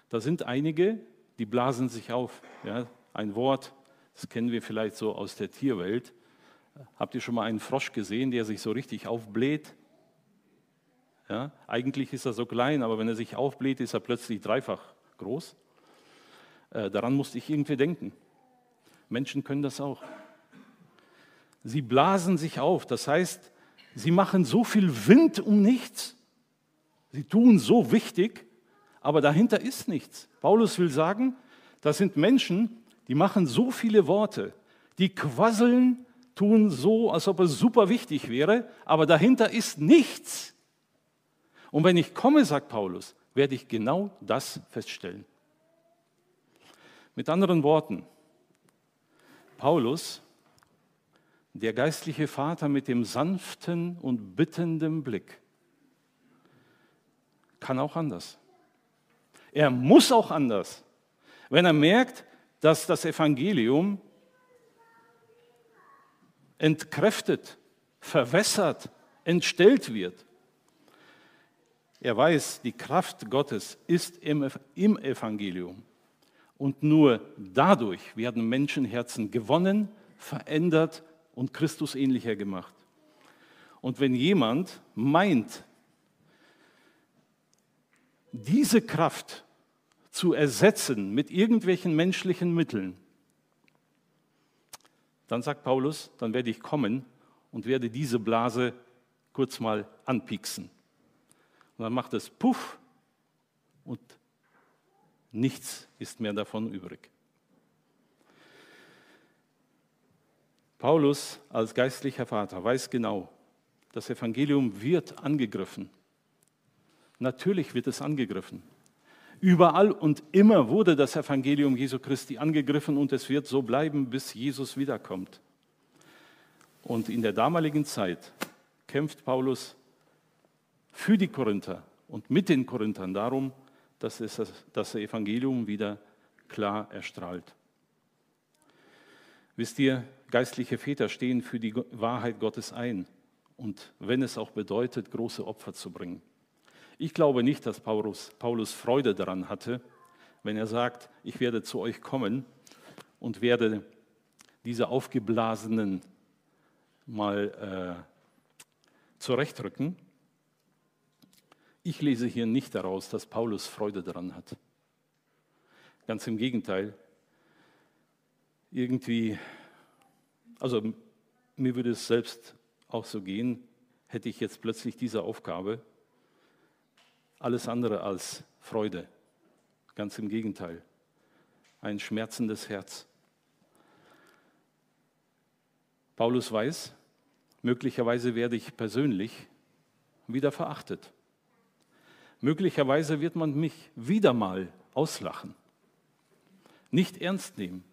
Speaker 1: da sind einige, die blasen sich auf. Ja, ein Wort, das kennen wir vielleicht so aus der Tierwelt. Habt ihr schon mal einen Frosch gesehen, der sich so richtig aufbläht? Ja, eigentlich ist er so klein, aber wenn er sich aufbläht, ist er plötzlich dreifach groß. Äh, daran musste ich irgendwie denken. Menschen können das auch. Sie blasen sich auf, das heißt, sie machen so viel Wind um nichts. Sie tun so wichtig, aber dahinter ist nichts. Paulus will sagen, das sind Menschen, die machen so viele Worte, die quasseln, tun so, als ob es super wichtig wäre, aber dahinter ist nichts. Und wenn ich komme, sagt Paulus, werde ich genau das feststellen. Mit anderen Worten, Paulus, der geistliche Vater mit dem sanften und bittenden Blick, kann auch anders. Er muss auch anders. Wenn er merkt, dass das Evangelium entkräftet, verwässert, entstellt wird. Er weiß, die Kraft Gottes ist im Evangelium. Und nur dadurch werden Menschenherzen gewonnen, verändert und Christus ähnlicher gemacht. Und wenn jemand meint, diese Kraft zu ersetzen mit irgendwelchen menschlichen Mitteln, dann sagt Paulus, dann werde ich kommen und werde diese Blase kurz mal anpieksen. Und dann macht es Puff und Nichts ist mehr davon übrig. Paulus als geistlicher Vater weiß genau, das Evangelium wird angegriffen. Natürlich wird es angegriffen. Überall und immer wurde das Evangelium Jesu Christi angegriffen und es wird so bleiben, bis Jesus wiederkommt. Und in der damaligen Zeit kämpft Paulus für die Korinther und mit den Korinthern darum, dass das Evangelium wieder klar erstrahlt. Wisst ihr, geistliche Väter stehen für die Wahrheit Gottes ein und wenn es auch bedeutet, große Opfer zu bringen. Ich glaube nicht, dass Paulus, Paulus Freude daran hatte, wenn er sagt, ich werde zu euch kommen und werde diese aufgeblasenen mal äh, zurechtrücken. Ich lese hier nicht daraus, dass Paulus Freude daran hat. Ganz im Gegenteil. Irgendwie, also mir würde es selbst auch so gehen, hätte ich jetzt plötzlich diese Aufgabe. Alles andere als Freude. Ganz im Gegenteil. Ein schmerzendes Herz. Paulus weiß, möglicherweise werde ich persönlich wieder verachtet. Möglicherweise wird man mich wieder mal auslachen, nicht ernst nehmen,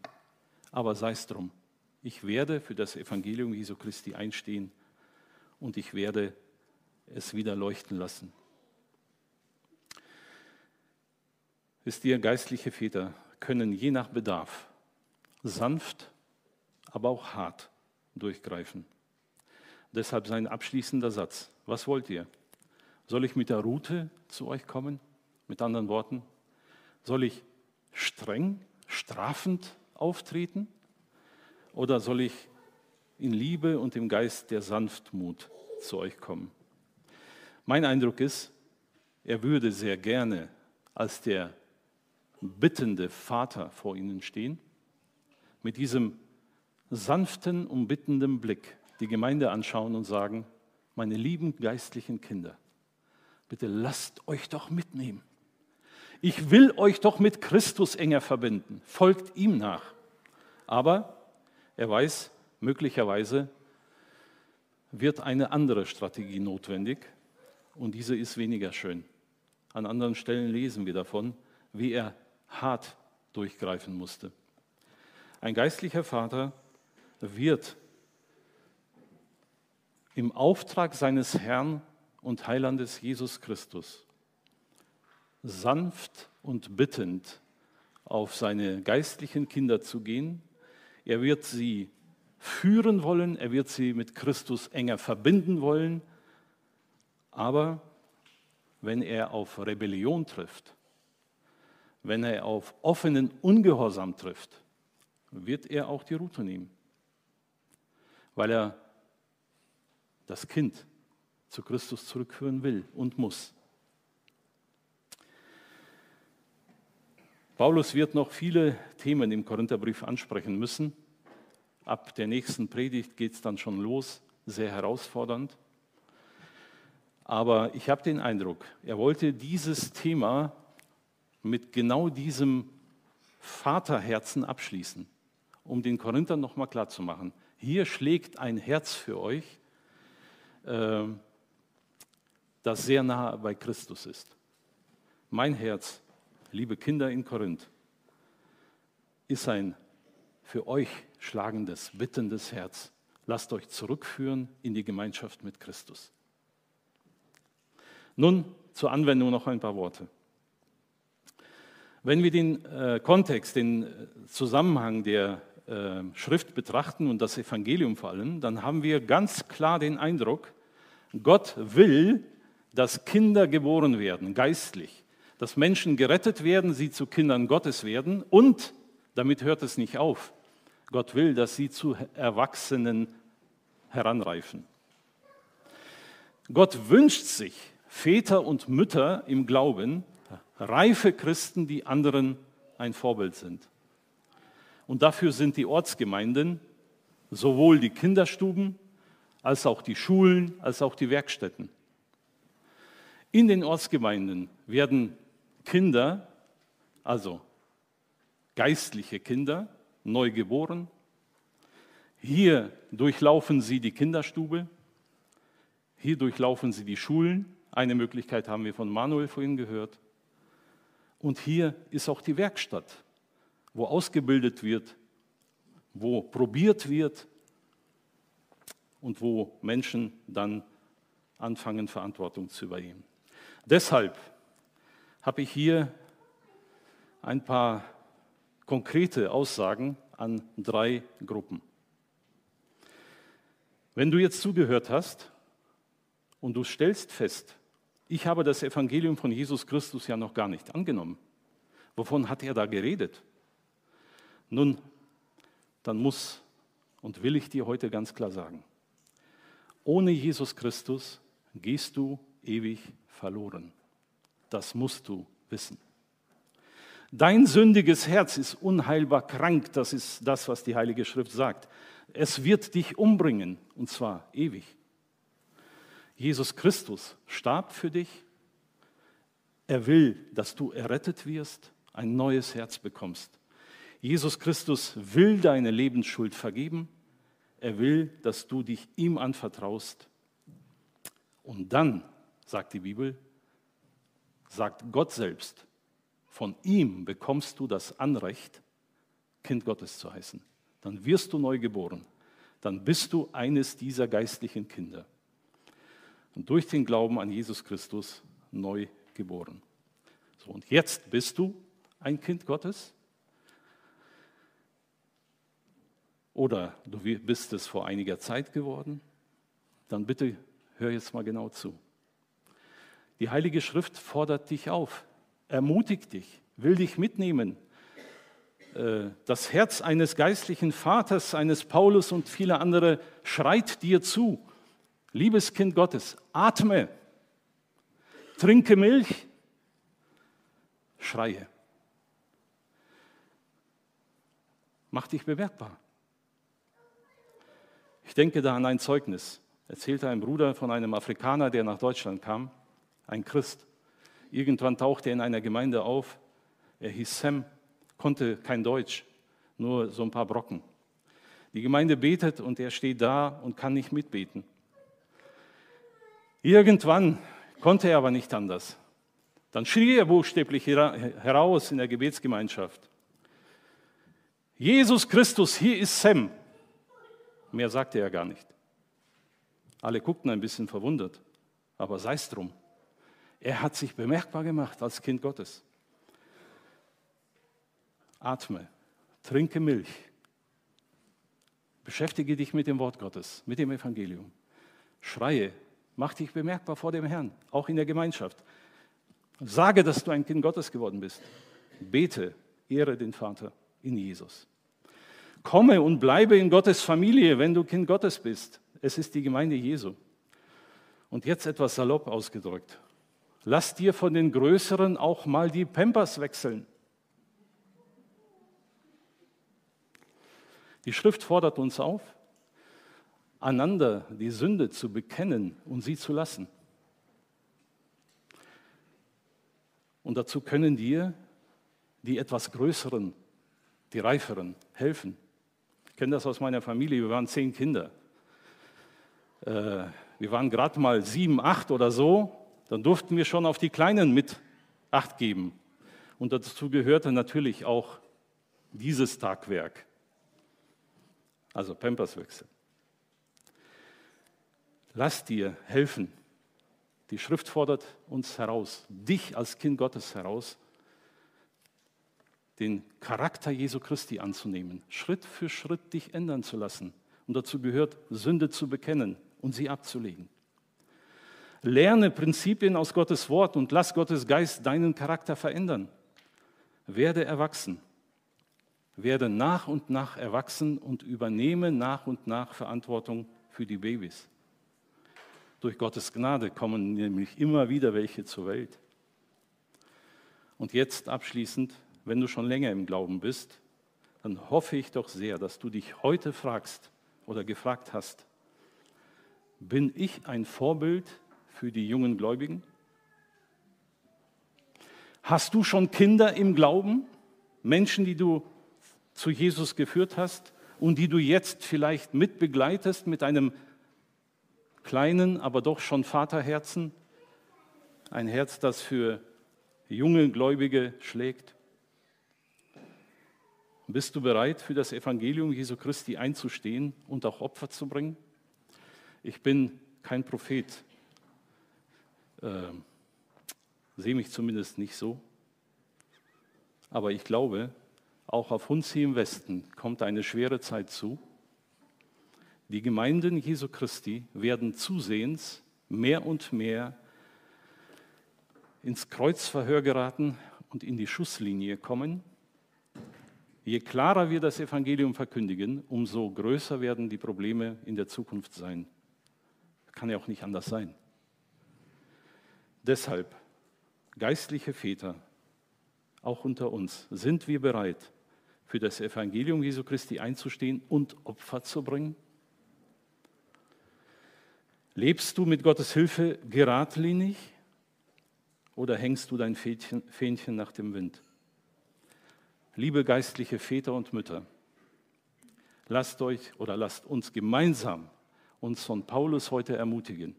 Speaker 1: aber sei es drum. Ich werde für das Evangelium Jesu Christi einstehen und ich werde es wieder leuchten lassen. Wisst ihr, geistliche Väter können je nach Bedarf sanft, aber auch hart durchgreifen. Deshalb sein abschließender Satz. Was wollt ihr? Soll ich mit der Route zu euch kommen? Mit anderen Worten, soll ich streng, strafend auftreten? Oder soll ich in Liebe und im Geist der Sanftmut zu euch kommen? Mein Eindruck ist, er würde sehr gerne als der bittende Vater vor ihnen stehen, mit diesem sanften und bittenden Blick die Gemeinde anschauen und sagen, meine lieben geistlichen Kinder, bitte lasst euch doch mitnehmen. Ich will euch doch mit Christus enger verbinden. Folgt ihm nach. Aber er weiß, möglicherweise wird eine andere Strategie notwendig und diese ist weniger schön. An anderen Stellen lesen wir davon, wie er hart durchgreifen musste. Ein geistlicher Vater wird im Auftrag seines Herrn und Heilandes Jesus Christus sanft und bittend auf seine geistlichen Kinder zu gehen. Er wird sie führen wollen, er wird sie mit Christus enger verbinden wollen, aber wenn er auf Rebellion trifft, wenn er auf offenen Ungehorsam trifft, wird er auch die Route nehmen weil er das Kind zu Christus zurückführen will und muss. Paulus wird noch viele Themen im Korintherbrief ansprechen müssen. Ab der nächsten Predigt geht es dann schon los, sehr herausfordernd. Aber ich habe den Eindruck, er wollte dieses Thema mit genau diesem Vaterherzen abschließen, um den Korinthern nochmal klarzumachen, hier schlägt ein Herz für euch, ähm, das sehr nah bei Christus ist. Mein Herz, liebe Kinder in Korinth, ist ein für euch schlagendes, bittendes Herz. Lasst euch zurückführen in die Gemeinschaft mit Christus. Nun zur Anwendung noch ein paar Worte. Wenn wir den äh, Kontext, den Zusammenhang der äh, Schrift betrachten und das Evangelium vor allem, dann haben wir ganz klar den Eindruck, Gott will, dass Kinder geboren werden, geistlich, dass Menschen gerettet werden, sie zu Kindern Gottes werden und, damit hört es nicht auf, Gott will, dass sie zu Erwachsenen heranreifen. Gott wünscht sich Väter und Mütter im Glauben, reife Christen, die anderen ein Vorbild sind. Und dafür sind die Ortsgemeinden, sowohl die Kinderstuben als auch die Schulen, als auch die Werkstätten. In den Ortsgemeinden werden Kinder also geistliche Kinder, neu geboren. Hier durchlaufen sie die Kinderstube, hier durchlaufen sie die Schulen. Eine Möglichkeit haben wir von Manuel vorhin gehört. Und hier ist auch die Werkstatt, wo ausgebildet wird, wo probiert wird und wo Menschen dann anfangen, Verantwortung zu übernehmen. Deshalb habe ich hier ein paar konkrete Aussagen an drei Gruppen. Wenn du jetzt zugehört hast und du stellst fest, ich habe das Evangelium von Jesus Christus ja noch gar nicht angenommen, wovon hat er da geredet? Nun, dann muss und will ich dir heute ganz klar sagen, ohne Jesus Christus gehst du ewig verloren. Das musst du wissen. Dein sündiges Herz ist unheilbar krank, das ist das, was die Heilige Schrift sagt. Es wird dich umbringen, und zwar ewig. Jesus Christus starb für dich. Er will, dass du errettet wirst, ein neues Herz bekommst. Jesus Christus will deine Lebensschuld vergeben. Er will, dass du dich ihm anvertraust. Und dann, sagt die Bibel, sagt Gott selbst, von ihm bekommst du das Anrecht, Kind Gottes zu heißen. Dann wirst du neu geboren. Dann bist du eines dieser geistlichen Kinder. Und durch den Glauben an Jesus Christus neu geboren. So, und jetzt bist du ein Kind Gottes. Oder du bist es vor einiger Zeit geworden. Dann bitte hör jetzt mal genau zu. Die Heilige Schrift fordert dich auf, ermutigt dich, will dich mitnehmen. Äh, das Herz eines geistlichen Vaters, eines Paulus und vieler andere schreit dir zu. Liebes Kind Gottes, atme, trinke Milch, schreie. Mach dich bemerkbar. Ich denke da an ein Zeugnis. Erzählte ein Bruder von einem Afrikaner, der nach Deutschland kam ein Christ. Irgendwann tauchte er in einer Gemeinde auf. Er hieß Sam, konnte kein Deutsch, nur so ein paar Brocken. Die Gemeinde betet und er steht da und kann nicht mitbeten. Irgendwann konnte er aber nicht anders. Dann schrie er buchstäblich heraus in der Gebetsgemeinschaft. Jesus Christus, hier ist Sam. Mehr sagte er gar nicht. Alle guckten ein bisschen verwundert, aber sei es drum. Er hat sich bemerkbar gemacht als Kind Gottes. Atme, trinke Milch, beschäftige dich mit dem Wort Gottes, mit dem Evangelium. Schreie, mach dich bemerkbar vor dem Herrn, auch in der Gemeinschaft. Sage, dass du ein Kind Gottes geworden bist. Bete, ehre den Vater in Jesus. Komme und bleibe in Gottes Familie, wenn du Kind Gottes bist. Es ist die Gemeinde Jesu. Und jetzt etwas salopp ausgedrückt. Lass dir von den Größeren auch mal die Pampers wechseln. Die Schrift fordert uns auf, einander die Sünde zu bekennen und sie zu lassen. Und dazu können dir die etwas Größeren, die Reiferen helfen. Ich kenne das aus meiner Familie, wir waren zehn Kinder. Äh, wir waren gerade mal sieben, acht oder so dann durften wir schon auf die Kleinen mit Acht geben. Und dazu gehörte natürlich auch dieses Tagwerk, also Pamperswechsel. Lass dir helfen. Die Schrift fordert uns heraus, dich als Kind Gottes heraus, den Charakter Jesu Christi anzunehmen, Schritt für Schritt dich ändern zu lassen. Und dazu gehört, Sünde zu bekennen und sie abzulegen. Lerne Prinzipien aus Gottes Wort und lass Gottes Geist deinen Charakter verändern. Werde erwachsen. Werde nach und nach erwachsen und übernehme nach und nach Verantwortung für die Babys. Durch Gottes Gnade kommen nämlich immer wieder welche zur Welt. Und jetzt abschließend, wenn du schon länger im Glauben bist, dann hoffe ich doch sehr, dass du dich heute fragst oder gefragt hast, bin ich ein Vorbild für die jungen Gläubigen? Hast du schon Kinder im Glauben? Menschen, die du zu Jesus geführt hast und die du jetzt vielleicht mitbegleitest mit einem kleinen, aber doch schon Vaterherzen? Ein Herz, das für junge Gläubige schlägt? Bist du bereit, für das Evangelium Jesu Christi einzustehen und auch Opfer zu bringen? Ich bin kein Prophet, äh, sehe mich zumindest nicht so. Aber ich glaube, auch auf uns hier im Westen kommt eine schwere Zeit zu. Die Gemeinden Jesu Christi werden zusehends mehr und mehr ins Kreuzverhör geraten und in die Schusslinie kommen. Je klarer wir das Evangelium verkündigen, umso größer werden die Probleme in der Zukunft sein. Kann ja auch nicht anders sein. Deshalb, geistliche Väter, auch unter uns, sind wir bereit, für das Evangelium Jesu Christi einzustehen und Opfer zu bringen? Lebst du mit Gottes Hilfe geradlinig oder hängst du dein Fähnchen, Fähnchen nach dem Wind? Liebe geistliche Väter und Mütter, lasst euch oder lasst uns gemeinsam uns von Paulus heute ermutigen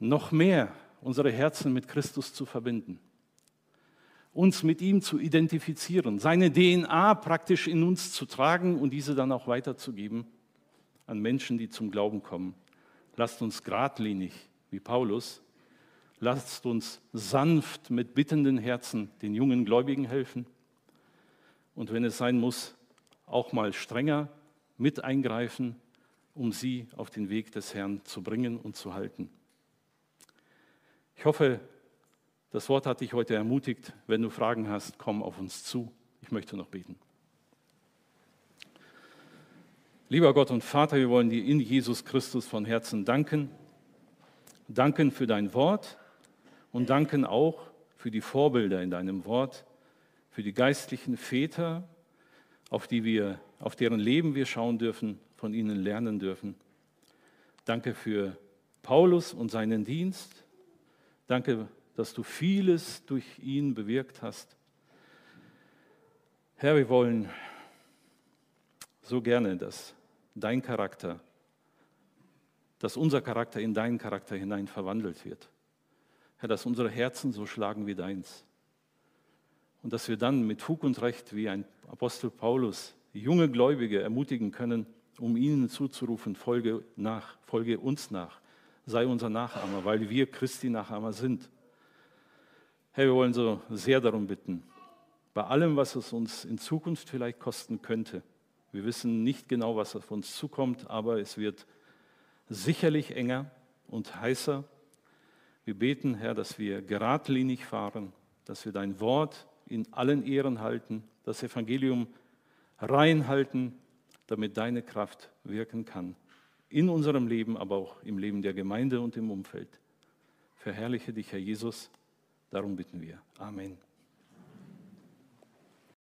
Speaker 1: noch mehr unsere Herzen mit Christus zu verbinden, uns mit ihm zu identifizieren, seine DNA praktisch in uns zu tragen und diese dann auch weiterzugeben an Menschen, die zum Glauben kommen. Lasst uns geradlinig, wie Paulus, lasst uns sanft mit bittenden Herzen den jungen Gläubigen helfen und wenn es sein muss, auch mal strenger mit eingreifen, um sie auf den Weg des Herrn zu bringen und zu halten. Ich hoffe, das Wort hat dich heute ermutigt. Wenn du Fragen hast, komm auf uns zu. Ich möchte noch beten. Lieber Gott und Vater, wir wollen dir in Jesus Christus von Herzen danken. Danken für dein Wort und danken auch für die Vorbilder in deinem Wort, für die geistlichen Väter, auf, die wir, auf deren Leben wir schauen dürfen, von ihnen lernen dürfen. Danke für Paulus und seinen Dienst. Danke, dass du vieles durch ihn bewirkt hast. Herr, wir wollen so gerne, dass dein Charakter, dass unser Charakter in deinen Charakter hinein verwandelt wird. Herr, dass unsere Herzen so schlagen wie deins. Und dass wir dann mit Fug und Recht, wie ein Apostel Paulus, junge Gläubige ermutigen können, um ihnen zuzurufen, folge nach, folge uns nach sei unser Nachahmer, weil wir Christi Nachahmer sind. Herr, wir wollen so sehr darum bitten, bei allem, was es uns in Zukunft vielleicht kosten könnte, wir wissen nicht genau, was auf uns zukommt, aber es wird sicherlich enger und heißer. Wir beten, Herr, dass wir geradlinig fahren, dass wir dein Wort in allen Ehren halten, das Evangelium reinhalten, damit deine Kraft wirken kann in unserem Leben, aber auch im Leben der Gemeinde und im Umfeld. Verherrliche dich, Herr Jesus. Darum bitten wir. Amen.